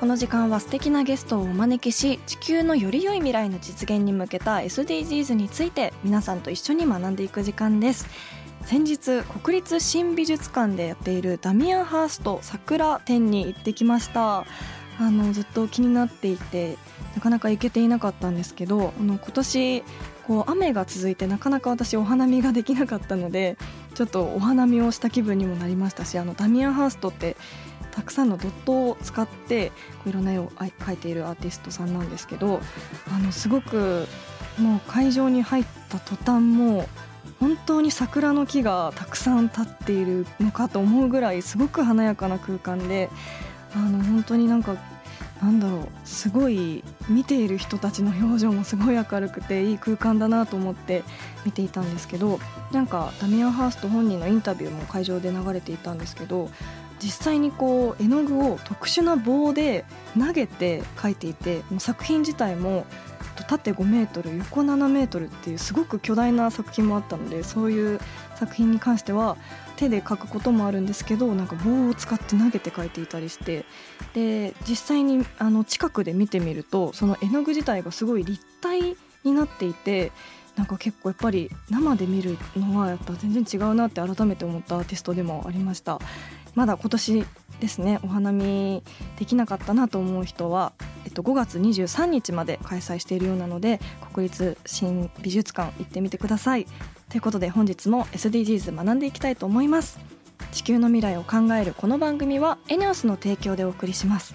この時間は素敵なゲストをお招きし地球のより良い未来の実現に向けた SDGs について皆さんと一緒に学んでいく時間です。先日国立新美術館でやっているダミアン・ハースト桜展に行ってきました。あのずっと気になっていてなかなか行けていなかったんですけどあの今年こう雨が続いてなかなか私お花見ができなかったのでちょっとお花見をした気分にもなりましたしあのダミアン・ハーストってたくさんのドットを使ってこういろんな絵を描いているアーティストさんなんですけどあのすごくもう会場に入った途端も本当に桜の木がたくさん立っているのかと思うぐらいすごく華やかな空間であの本当になんかなんだろうすごい見ている人たちの表情もすごい明るくていい空間だなと思って見ていたんですけどなんかダミアン・ハースト本人のインタビューも会場で流れていたんですけど実際にこう絵の具を特殊な棒で投げて描いていてもう作品自体も縦5メートル横7メートルっていうすごく巨大な作品もあったのでそういう作品に関しては手で描くこともあるんですけどなんか棒を使って投げて描いていたりしてで実際にあの近くで見てみるとその絵の具自体がすごい立体になっていてなんか結構やっぱり生で見るのはやっぱ全然違うなって改めて思ったアーティストでもありました。まだ今年ですねお花見できなかったなと思う人は、えっと、5月23日まで開催しているようなので国立新美術館行ってみてください。ということで本日も SDGs 学んでいきたいと思います。地球の未来を考えるこの番組はエネオスの提供でお送りします。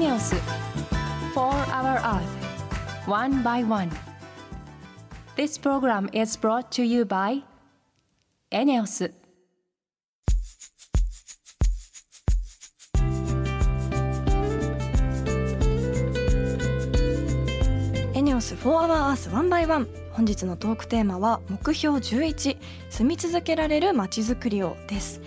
エネオス4 Hour Earth One by One This program is brought to you by エネオスエネオス4 Hour Earth 1 by 1 本日のトークテーマは目標11住み続けられるまちづくりをです。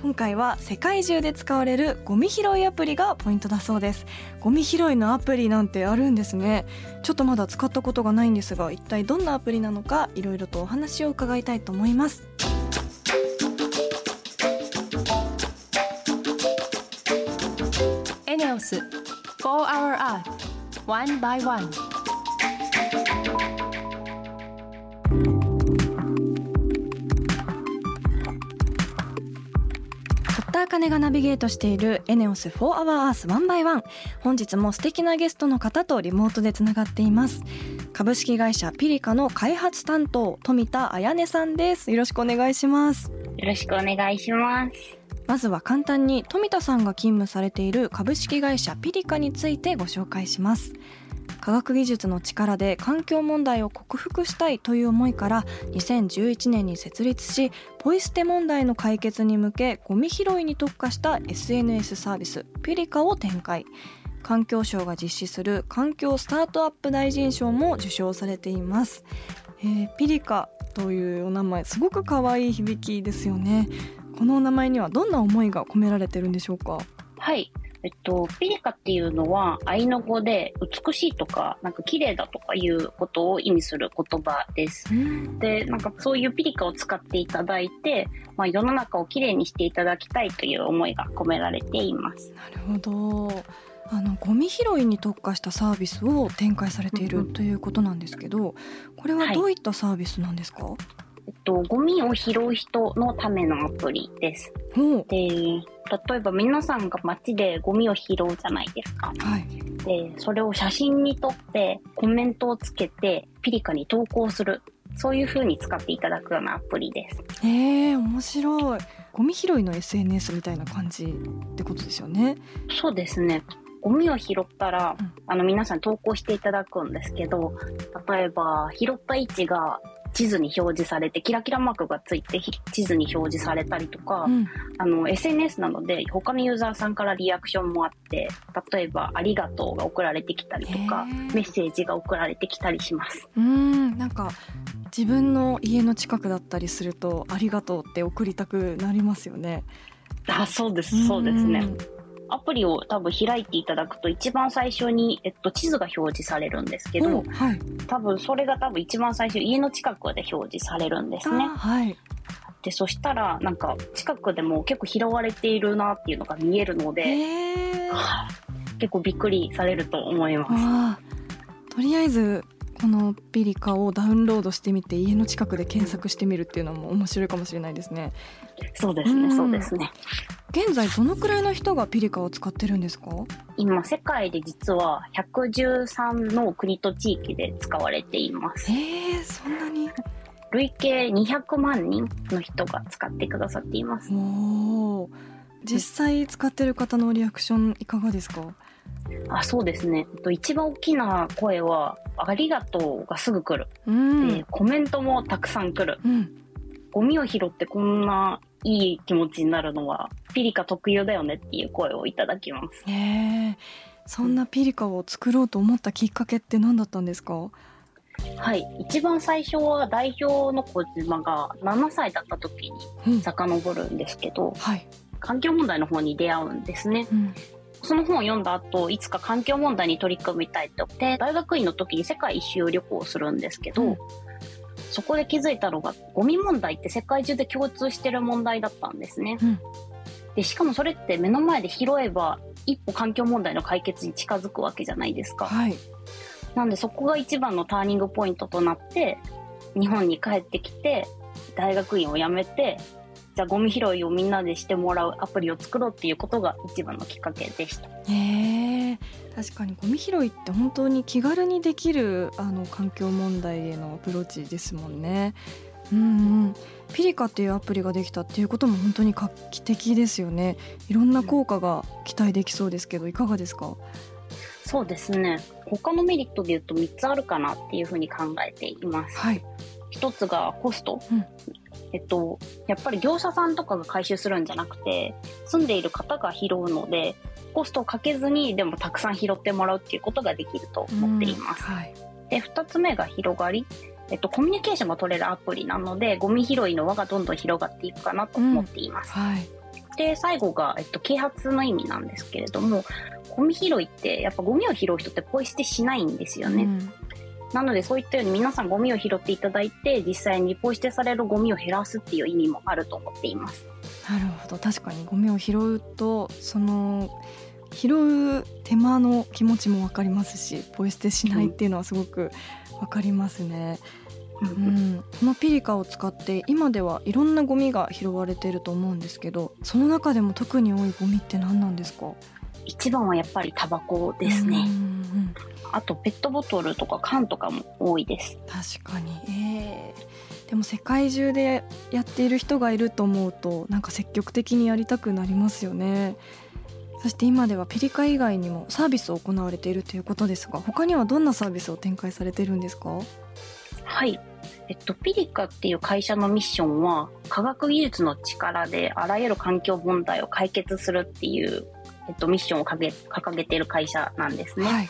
今回は世界中で使われるゴミ拾いアプリがポイントだそうです。ゴミ拾いのアプリなんてあるんですね。ちょっとまだ使ったことがないんですが一体どんなアプリなのかいろいろとお話を伺いたいと思います。エネオス4 Hour Earth One by One 茜がナビゲートしているエネオス4 Hour Earth 1 by 1本日も素敵なゲストの方とリモートでつながっています。株式会社ピリカの開発担当富田彩音さんです。よろしくお願いします。よろしくお願いします。まずは簡単に富田さんが勤務されている株式会社ピリカについてご紹介します科学技術の力で環境問題を克服したいという思いから2011年に設立しポイ捨て問題の解決に向けゴミ拾いに特化した SNS サービスピリカを展開。環境省が実施する環境スタートアップ大臣賞も受賞されています、えーピリカというお名前すごく可愛い響きですよね。このお名前にはどんな思いが込められてるんでしょうか？はい。えっと、ピリカっていうのは、アイヌ語で美しいとか、なんか綺麗だとかいうことを意味する言葉です。で、なんかそういうピリカを使っていただいて、まあ世の中をきれいにしていただきたいという思いが込められています。なるほど。あのゴミ拾いに特化したサービスを展開されているということなんですけどこれはどういったサービスなんですか、えっと、ゴミを拾う人のためのアプリです。ほうで、例えば皆さんが街でゴミを拾うじゃないですか。はいで、それを写真に撮って、コメントをつけて、ピリカに投稿する。そういう風に使っていただくようなアプリです。えー、面白いゴミ拾いの SNS みたいな感じってことですよねそうですね。ゴミを拾ったら、うんあの皆さん投稿していただくんですけど、例えば拾った位置が地図に表示されて、キラキラマークがついてひ地図に表示されたりとか、うん。あの SNS なので他のユーザーさんからリアクションもあって、例えばありがとうが送られてきたりとかメッセージが送られてきたりします。うーん。なんか自分の家の近くだったりするとありがとうって送りたくなりますよね。あ、そうです、そうですね。んアプリを多分開いていただくと一番最初に、えっと、地図が表示されるんですけどお、はい多分それが多分一番最初家の近くで表示されるんですねあ。はいで、そしたらなんか近くでも結構拾われているなっていうのが見えるので、えー、はい結構びっくりされると思います。とりあえずこのピリカをダウンロードしてみて家の近くで検索してみるっていうのも面白いかもしれないですねそうですね、うんそうですね。現在どのくらいの人がピリカを使ってるんですか？今世界で実は113の国と地域で使われています。えー、そんなに？累計200万人の人が使ってくださっています。おお実際使ってる方のリアクションいかがですか？あ、そうですね。えっと一番大きな声は、ありがとうがすぐ来る。うんで、コメントもたくさん来る。うんゴミを拾ってこんないい気持ちになるのは、ピリカ特有だよねっていう声をいただきます。へえそんなピリカを作ろうと思ったきっかけって何だったんですか？はい。一番最初は代表の小島が7歳だった時にうん遡るんですけど、はい、環境問題の方に出会うんですね。うん、その本を読んだ後、いつか環境問題に取り組みたいって思って、大学院の時に世界一周旅行をするんですけど、うんそこで気づいたのが、ゴミ問題って世界中で共通してる問題だったんですね。うんで、しかもそれって目の前で拾えば、一歩環境問題の解決に近づくわけじゃないですか。はいなんでそこが一番のターニングポイントとなって、日本に帰ってきて、大学院を辞めて、じゃあゴミ拾いをみんなでしてもらうアプリを作ろうっていうことが一番のきっかけでした。へえ確かにゴミ拾いって本当に気軽にできるあの環境問題へのアプローチですもんね。うんうん、ピリカっていうアプリができたっていうことも本当に画期的ですよね。いろんな効果が期待できそうですけどいかがですか？そうですね。他のメリットで言うと3つあるかなっていうふうに考えています。はい。一つがコスト。うんえっと、やっぱり業者さんとかが回収するんじゃなくて、住んでいる方が拾うので、コストをかけずにでもたくさん拾ってもらうっていうことができると思っています。うんはい。で、二つ目が広がり。えっと、コミュニケーションが取れるアプリなので、ゴミ拾いの輪がどんどん広がっていくかなと思っています。はい。で、最後が、えっと、啓発の意味なんですけれども、ゴミ拾いって、やっぱゴミを拾う人ってポイ捨てしないんですよね。うんなので、そういったように皆さんゴミを拾っていただいて、実際にポイ捨てされるゴミを減らすっていう意味もあると思っています。なるほど確かにゴミを拾うとその拾う手間の気持ちもわかりますしポイ捨てしないっていうのはすごくわかりますね。うん、このピリカを使って今ではいろんなゴミが拾われていると思うんですけどその中でも特に多いゴミって何なんですか？一番はやっぱりタバコですね。うんうんあと、ペットボトルとか缶とかも多いです。確かに、えーでも世界中でやっている人がいると思うとなんか積極的にやりたくなりますよねそして今ではピリカ以外にもサービスを行われているということですが他にはどんなサービスを展開されているんですか？はい。えっと、ピリカっていう会社のミッションは、科学技術の力であらゆる環境問題を解決するっていう、えっと、ミッションを掲げ掲げている会社なんですね。はい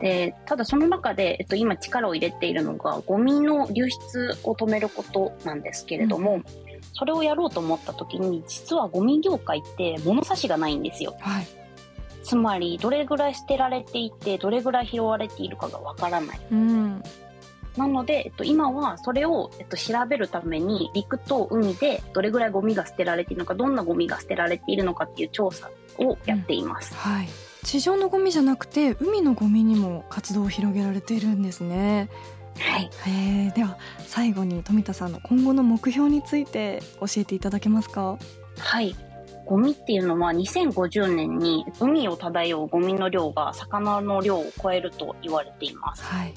で、ただその中で、えっと、今力を入れているのが、ゴミの流出を止めることなんですけれども、それをやろうと思った時に、実はゴミ業界って物差しがないんですよ。はいつまり、どれぐらい捨てられていて、どれぐらい拾われているかがわからない。うんなので、えっと、今はそれを、えっと、調べるために陸と海でどれぐらいゴミが捨てられているのかどんなゴミが捨てられているのかっていう調査をやっています、はい。地上のゴミじゃなくて海のゴミにも活動を広げられているんですね。はい、えー、では最後に富田さんの今後の目標について教えていただけますか？はい。ゴミっていうのは2050年に海を漂うゴミの量が魚の量を超えると言われています。はい。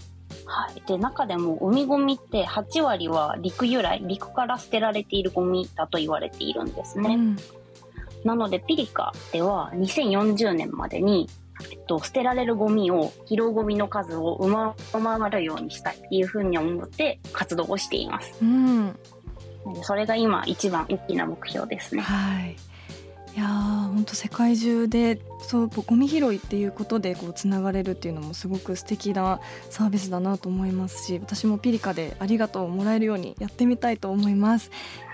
はい、で中でも海ゴミって8割は陸由来陸から捨てられているゴミだと言われているんですね。うん、なのでピリカでは2040年までにえっと、捨てられるゴミを拾うゴミの数を上回るようにしたいっていうふうに思って活動をしています。うん、それが今一番大きな目標ですね。はいいや本当世界中でそうゴミ拾いっていうことでこうつながれるっていうのもすごく素敵なサービスだなと思いますし私もピリカでありがとうをもらえるようにやってみたいと思います、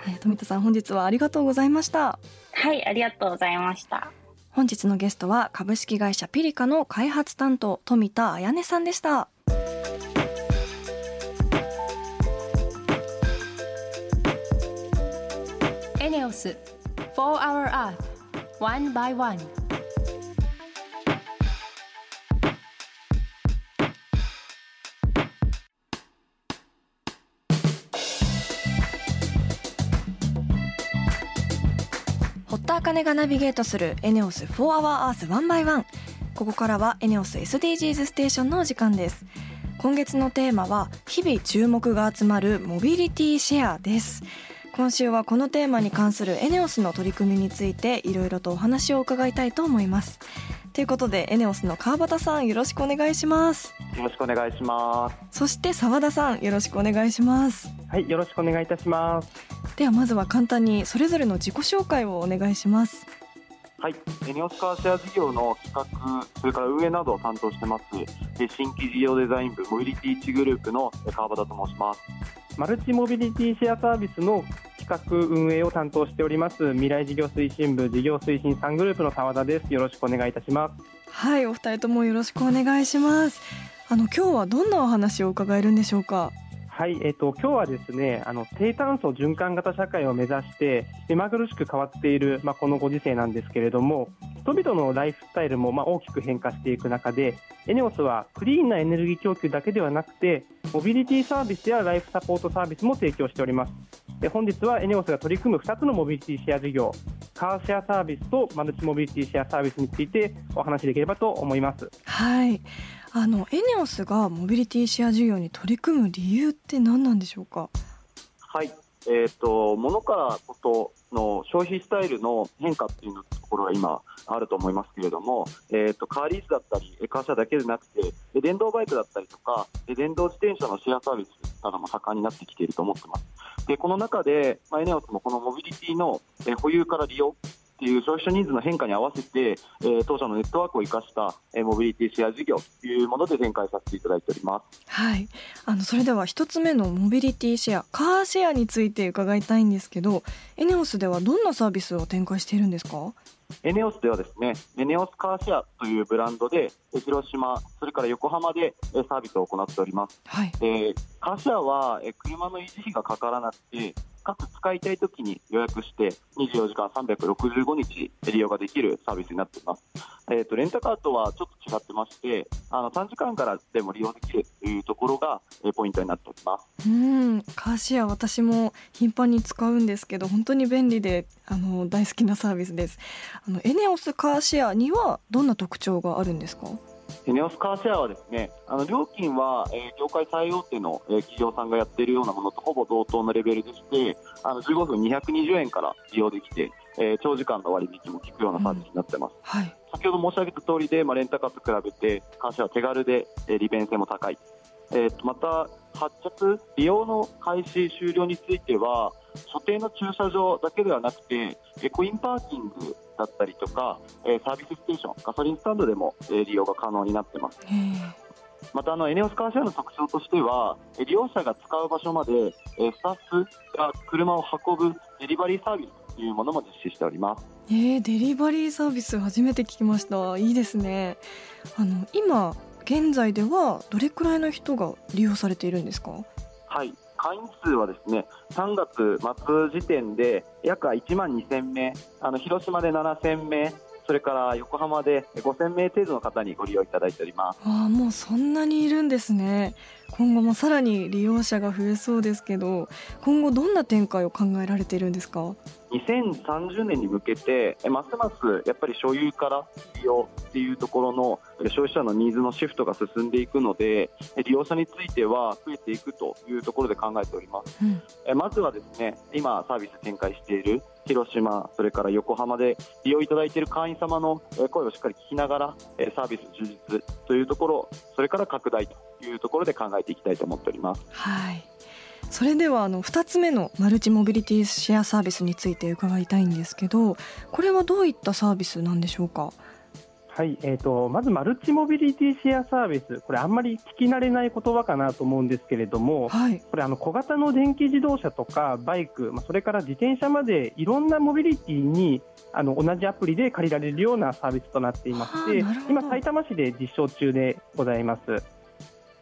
えー、富田さん本日はありがとうございました。はいありがとうございました。本日のゲストは株式会社ピリカの開発担当富田彩音さんでした。エネオス4 Hour Earth One by One. 茜がナビゲートするエネオス4 Hour Earth 1 by 1ここからはエネオス SDGs ステーションのお時間です。今月のテーマは日々注目が集まるモビリティシェアです。今週はこのテーマに関するエネオスの取り組みについていろいろとお話を伺いたいと思います。ということでエネオスの川端さんよろしくお願いします。よろしくお願いします。そして澤田さんよろしくお願いします。はいよろしくお願いいたします。ではまずは簡単にそれぞれの自己紹介をお願いしますはい。エネオスカーシェア事業の企画それから運営などを担当してます。新規事業デザイン部モビリティ1グループの川端と申します。マルチモビリティシェアサービスの企画運営を担当しております未来事業推進部事業推進3グループの澤田です。よろしくお願いいたします。はいお二人ともよろしくお願いします。あの今日はどんなお話を伺えるんでしょうか？はい、えっ、と今日はですね、あの低炭素循環型社会を目指して目まぐるしく変わっているまあこのご時世なんですけれども、人々のライフスタイルもまあ大きく変化していく中で、エネオスはクリーンなエネルギー供給だけではなくて、モビリティサービスやライフサポートサービスも提供しております。で本日はエネオスが取り組む2つのモビリティシェア事業、カーシェアサービスとマルチモビリティシェアサービスについてお話しできればと思います。はい。あのエネオスがモビリティシェア事業に取り組む理由って何なんでしょうか？はい、えっ、ー、と物からことの消費スタイルの変化っていうところが今あると思いますけれども、えーと、カーリースだったりカーシャだけでなくて電動バイクだったりとか電動自転車のシェアサービスなども盛んになってきていると思ってますでこの中で、まあ、エネオスもこのモビリティの保有から利用っていう消費者ニーズの変化に合わせて、えー、当社のネットワークを生かした、えー、モビリティシェア事業というもので展開させていただいております。はい、あのそれでは一つ目のモビリティシェア、カーシェアについて伺いたいんですけど、エネオスではどんなサービスを展開しているんですか？エネオスではですね、エネオスカーシェアというブランドで、広島、それから横浜でサービスを行っております。はい、えー、カーシェアは車の維持費がかからなくて、かつ使いたいときに予約して24時間365日利用ができるサービスになっています。えーと、レンタカーとはちょっと違ってましてあの短時間からでも利用できるというところが、えー、ポイントになっております。うん。カーシェア私も頻繁に使うんですけど本当に便利であの大好きなサービスです。あのエネオスカーシェアにはどんな特徴があるんですか？ネオスカーシェアはですね、あの料金は、えー、業界最大手の、えー、企業さんがやっているようなものとほぼ同等のレベルでして、あの15分220円から利用できて、えー、長時間の割引も効くようなサービスになってます。うんはい、先ほど申し上げた通りで、まあ、レンタカーと比べて、カーシェアは手軽で、えー、利便性も高い。えー、とまた、発着、利用の開始終了については、所定の駐車場だけではなくて、コインパーキングだったりとか、えサービスステーション、ガソリンスタンドでも、え利用が可能になっています。またあのエネオスカーシェアの特徴としては利用者が使う場所までスタッフが車を運ぶデリバリーサービスというものも実施しております。えー、デリバリーサービス初めて聞きました。いいですね。あの今現在ではどれくらいの人が利用されているんですか？はい、会員数はですね3月末時点で約1万2000名あの広島で7000名それから横浜で5000名程度の方にご利用いただいております。あもうそんなにいるんですね。今後もさらに利用者が増えそうですけど今後どんな展開を考えられているんですか？2030年に向けてますますやっぱり所有から利用っていうところの消費者のニーズのシフトが進んでいくので利用者については増えていくというところで考えております、うん、まずはですね今サービス展開している広島、それから横浜で利用いただいている会員様の声をしっかり聞きながらサービス充実というところそれから拡大というところで考えていきたいと思っております。はい。それではあの2つ目のマルチモビリティシェアサービスについて伺いたいんですけどこれはどういったサービスなんでしょうか？はい、えーと、まずマルチモビリティシェアサービス、これ、あんまり聞き慣れない言葉かなと思うんですけれども、はい、これあの、小型の電気自動車とかバイク、まあ、それから自転車までいろんなモビリティにあの同じアプリで借りられるようなサービスとなっていまして、今、埼玉市で実証中でございます。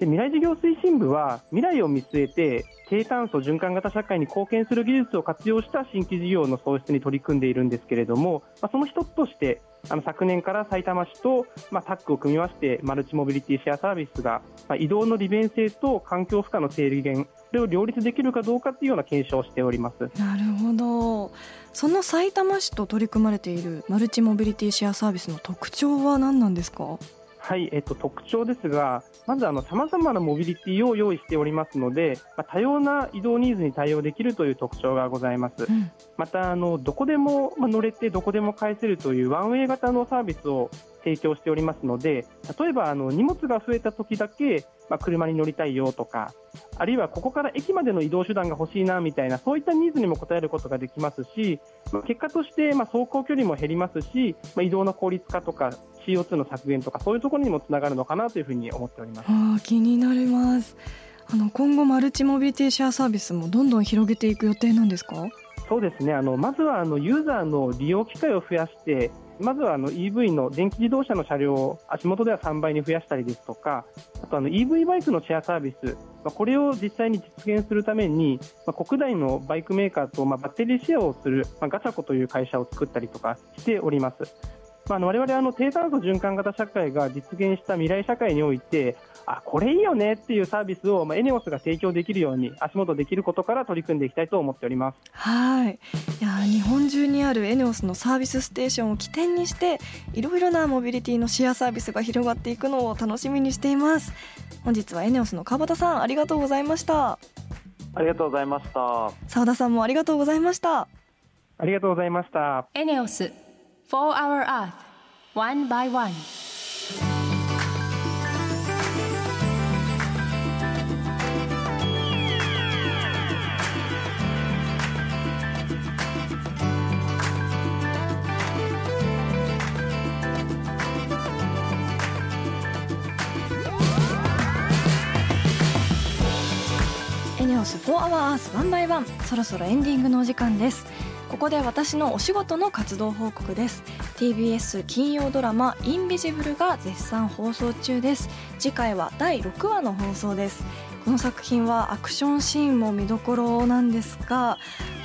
で未来事業推進部は未来を見据えて低炭素循環型社会に貢献する技術を活用した新規事業の創出に取り組んでいるんですけれども、まあ、その一つとしてあの昨年から埼玉市と、まあ、タッグを組みましてマルチモビリティシェアサービスが、まあ、移動の利便性と環境負荷の低減これを両立できるかどうかというような検証をしております。なるほど。その埼玉市と取り組まれているマルチモビリティシェアサービスの特徴は何なんですか？はい、えっと、特徴ですが、まずさまざまなモビリティを用意しておりますので、まあ、多様な移動ニーズに対応できるという特徴がございます。うん、またあの、どこでも乗れて、どこでも返せるというワンウェイ型のサービスを提供しておりますので、例えばあの荷物が増えた時だけ、まあ、車に乗りたいよとか、あるいはここから駅までの移動手段が欲しいなみたいな、そういったニーズにも応えることができますし、まあ、結果としてま走行距離も減りますし、まあ、移動の効率化とか CO2 の削減とかそういうところにもつながるのかなというふうに思っております。あ気になります。あの今後マルチモビリティシェアサービスもどんどん広げていく予定なんですか？そうですねあのまずはあのユーザーの利用機会を増やしてまずはあの EV の電気自動車の車両を足元では3倍に増やしたりですとかあとあの EV バイクのシェアサービス、まあ、これを実際に実現するために、まあ、国内のバイクメーカーと、まあ、バッテリーシェアをする、まあ、ガチャコという会社を作ったりとかしております。まあ、我々あの低炭素循環型社会が実現した未来社会においてあこれいいよねっていうサービスを、まあ、エネオスが提供できるように足元できることから取り組んでいきたいと思っております。はい。いや日本中にあるエネオスのサービスステーションを起点にしていろいろなモビリティのシェアサービスが広がっていくのを楽しみにしています。本日はエネオスの川端さんありがとうございました。ありがとうございました。澤田さんもありがとうございました。ありがとうございました。エネオス4 Hour Earth one by one エネオス4 Hour Earth 1 by 1そろそろエンディングのお時間ですここで私のお仕事の活動報告です。TBS 金曜ドラマ「インビジブル」が絶賛放送中です。次回は第6話の放送です。この作品はアクションシーンも見どころなんですが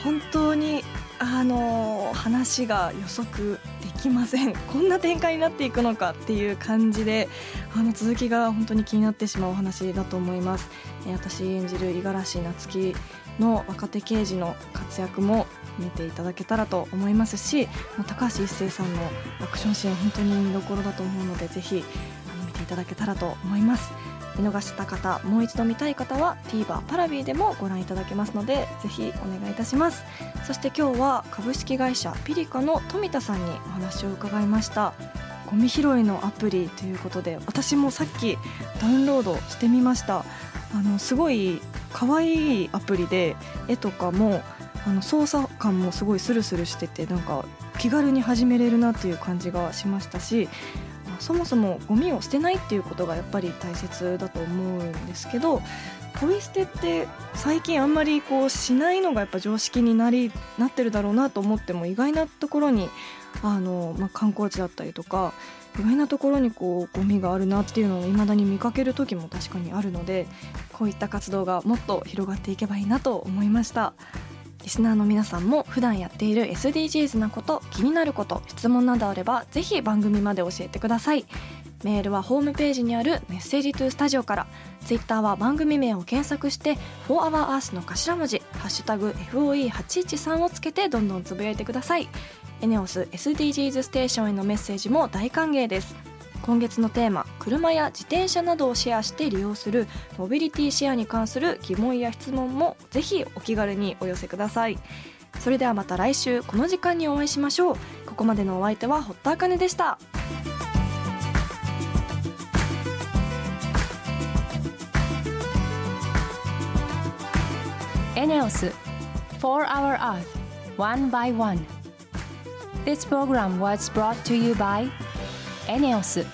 本当にあの話が予測できません。こんな展開になっていくのかっていう感じであの続きが本当に気になってしまうお話だと思います。私演じる五十嵐夏樹の若手刑事の活躍も見ていただけたらと思いますし高橋一生さんのアクションシーン本当に見どころだと思うのでぜひ見ていただけたらと思います。見逃した方もう一度見たい方は TVer パラビーでもご覧いただけますのでぜひお願いいたします。そして今日は株式会社ピリカの富田さんにお話を伺いました。ゴミ拾いのアプリということで私もさっきダウンロードしてみました。あのすごい可愛いアプリで絵とかもあの操作感もすごいスルスルしててなんか気軽に始めれるなっていう感じがしましたしそもそもゴミを捨てないっていうことがやっぱり大切だと思うんですけどポイ捨てって最近あんまりこうしないのがやっぱ常識になりなってるだろうなと思っても意外なところにあの、まあ、観光地だったりとか意外なところにこうゴミがあるなっていうのを未だに見かける時も確かにあるのでこういった活動がもっと広がっていけばいいなと思いました。リスナーの皆さんも普段やっている SDGs なこと気になること質問などあればぜひ番組まで教えてください。メールはホームページにあるメッセージトゥースタジオから。ツイッターは番組名を検索して「4HourEarth」の頭文字「ハッシュタグ #FOE813」をつけてどんどんつぶやいてください。エネオス SDGs ステーションへのメッセージも大歓迎です。今月のテーマ車や自転車などをシェアして利用するモビリティシェアに関する疑問や質問もぜひお気軽にお寄せください。それではまた来週この時間にお会いしましょう。ここまでのお相手は堀田茜でした。エネオス4 Hour Earth One by One. This program was brought to you by エネオス。